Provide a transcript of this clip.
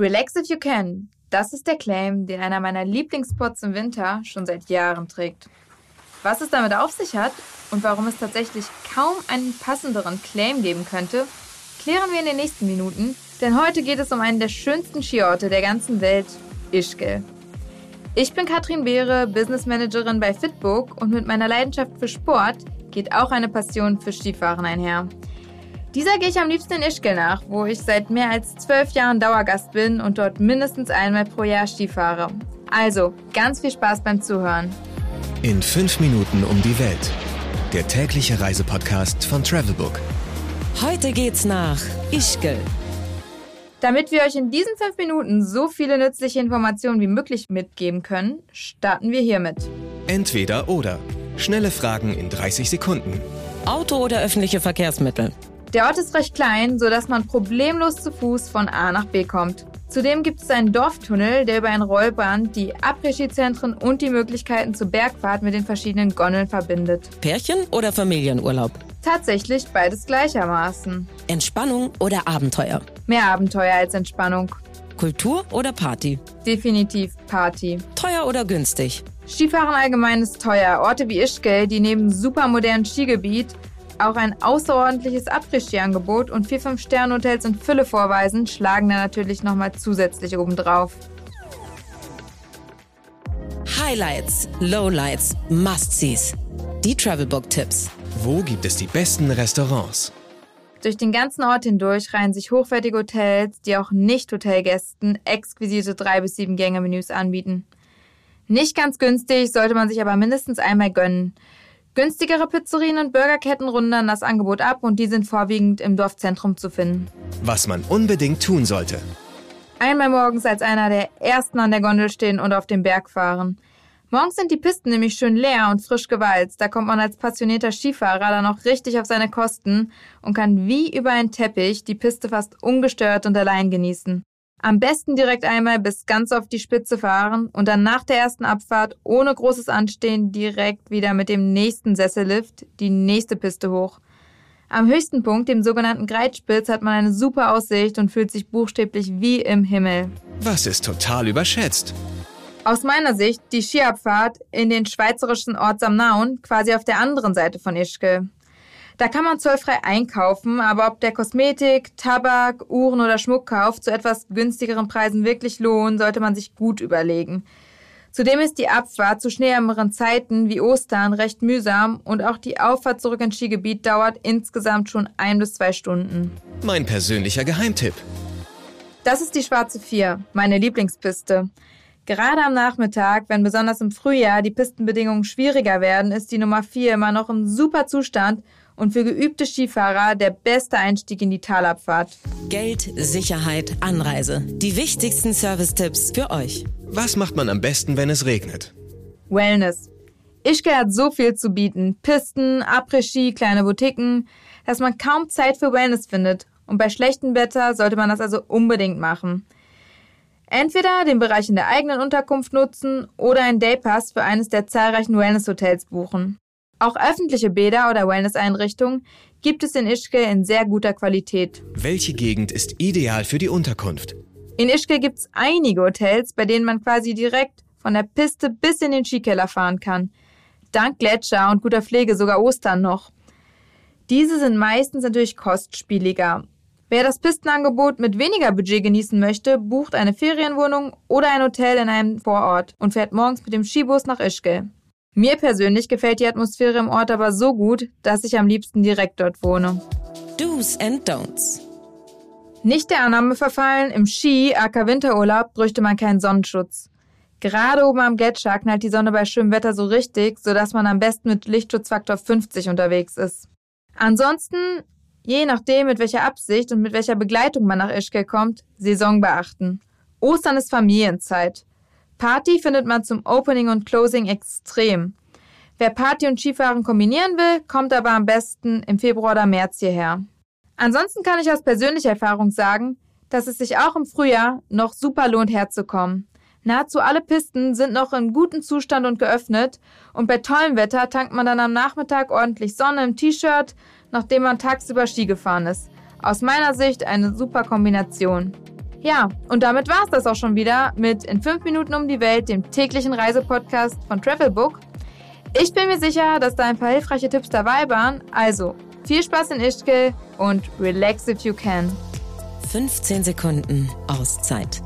Relax if you can. Das ist der Claim, den einer meiner Lieblingsspots im Winter schon seit Jahren trägt. Was es damit auf sich hat und warum es tatsächlich kaum einen passenderen Claim geben könnte, klären wir in den nächsten Minuten, denn heute geht es um einen der schönsten Skiorte der ganzen Welt, Ischgl. Ich bin Katrin Beere, Business Managerin bei Fitbook und mit meiner Leidenschaft für Sport geht auch eine Passion für Skifahren einher. Dieser gehe ich am liebsten in Ischgl nach, wo ich seit mehr als zwölf Jahren Dauergast bin und dort mindestens einmal pro Jahr Ski fahre. Also, ganz viel Spaß beim Zuhören. In fünf Minuten um die Welt. Der tägliche Reisepodcast von Travelbook. Heute geht's nach Ischgl. Damit wir euch in diesen fünf Minuten so viele nützliche Informationen wie möglich mitgeben können, starten wir hiermit. Entweder oder. Schnelle Fragen in 30 Sekunden. Auto oder öffentliche Verkehrsmittel? Der Ort ist recht klein, sodass man problemlos zu Fuß von A nach B kommt. Zudem gibt es einen Dorftunnel, der über ein Rollband die Après-Ski-Zentren und die Möglichkeiten zur Bergfahrt mit den verschiedenen Gondeln verbindet. Pärchen oder Familienurlaub? Tatsächlich beides gleichermaßen. Entspannung oder Abenteuer? Mehr Abenteuer als Entspannung. Kultur oder Party? Definitiv Party. Teuer oder günstig? Skifahren allgemein ist teuer. Orte wie Ischgl, die neben supermodernen Skigebiet auch ein außerordentliches Après-Ski-Angebot und vier 5-Sterne-Hotels in Fülle vorweisen, schlagen da natürlich nochmal zusätzlich obendrauf. Highlights, Lowlights, Must-Sees. Die Travelbook-Tipps. Wo gibt es die besten Restaurants? Durch den ganzen Ort hindurch reihen sich hochwertige Hotels, die auch Nicht-Hotelgästen exquisite 3 bis 7 Gänge-Menüs anbieten. Nicht ganz günstig, sollte man sich aber mindestens einmal gönnen. Günstigere Pizzerien und Burgerketten runden das Angebot ab und die sind vorwiegend im Dorfzentrum zu finden. Was man unbedingt tun sollte. Einmal morgens als einer der ersten an der Gondel stehen und auf den Berg fahren. Morgens sind die Pisten nämlich schön leer und frisch gewalzt. Da kommt man als passionierter Skifahrer dann auch richtig auf seine Kosten und kann wie über einen Teppich die Piste fast ungestört und allein genießen. Am besten direkt einmal bis ganz auf die Spitze fahren und dann nach der ersten Abfahrt ohne großes Anstehen direkt wieder mit dem nächsten Sessellift die nächste Piste hoch. Am höchsten Punkt, dem sogenannten Greitspitz, hat man eine super Aussicht und fühlt sich buchstäblich wie im Himmel. Was ist total überschätzt? Aus meiner Sicht die Skiabfahrt in den schweizerischen Ort Samnaun, quasi auf der anderen Seite von Ischgl. Da kann man zollfrei einkaufen, aber ob der Kosmetik, Tabak, Uhren oder Schmuckkauf zu etwas günstigeren Preisen wirklich lohnt, sollte man sich gut überlegen. Zudem ist die Abfahrt zu schneeärmeren Zeiten wie Ostern recht mühsam und auch die Auffahrt zurück ins Skigebiet dauert insgesamt schon ein bis zwei Stunden. Mein persönlicher Geheimtipp. Das ist die Schwarze Vier, meine Lieblingspiste. Gerade am Nachmittag, wenn besonders im Frühjahr die Pistenbedingungen schwieriger werden, ist die Nummer 4 immer noch im super Zustand und für geübte Skifahrer der beste Einstieg in die Talabfahrt. Geld, Sicherheit, Anreise. Die wichtigsten Service-Tipps für euch. Was macht man am besten, wenn es regnet? Wellness. Ischgl hat so viel zu bieten. Pisten, Après-Ski, kleine Boutiquen, dass man kaum Zeit für Wellness findet. Und bei schlechtem Wetter sollte man das also unbedingt machen. Entweder den Bereich in der eigenen Unterkunft nutzen oder einen Daypass für eines der zahlreichen Wellness-Hotels buchen. Auch öffentliche Bäder oder Wellness-Einrichtungen gibt es in Ischgl in sehr guter Qualität. Welche Gegend ist ideal für die Unterkunft? In Ischgl gibt es einige Hotels, bei denen man quasi direkt von der Piste bis in den Skikeller fahren kann. Dank Gletscher und guter Pflege sogar Ostern noch. Diese sind meistens natürlich kostspieliger. Wer das Pistenangebot mit weniger Budget genießen möchte, bucht eine Ferienwohnung oder ein Hotel in einem Vorort und fährt morgens mit dem Skibus nach Ischgl. Mir persönlich gefällt die Atmosphäre im Ort aber so gut, dass ich am liebsten direkt dort wohne. Do's and Don'ts. Nicht der Annahme verfallen, im Ski, aka Winterurlaub, bräuchte man keinen Sonnenschutz. Gerade oben am Gletscher knallt die Sonne bei schönem Wetter so richtig, sodass man am besten mit Lichtschutzfaktor 50 unterwegs ist. Ansonsten, je nachdem, mit welcher Absicht und mit welcher Begleitung man nach Ischgl kommt, Saison beachten. Ostern ist Familienzeit. Party findet man zum Opening und Closing extrem. Wer Party und Skifahren kombinieren will, kommt aber am besten im Februar oder März hierher. Ansonsten kann ich aus persönlicher Erfahrung sagen, dass es sich auch im Frühjahr noch super lohnt herzukommen. Nahezu alle Pisten sind noch in gutem Zustand und geöffnet und bei tollem Wetter tankt man dann am Nachmittag ordentlich Sonne im T-Shirt, nachdem man tagsüber Ski gefahren ist. Aus meiner Sicht eine super Kombination. Ja, und damit war es das auch schon wieder mit In 5 Minuten um die Welt, dem täglichen Reisepodcast von Travelbook. Ich bin mir sicher, dass da ein paar hilfreiche Tipps dabei waren. Also, viel Spaß in Ischgl und relax if you can. 15 Sekunden Auszeit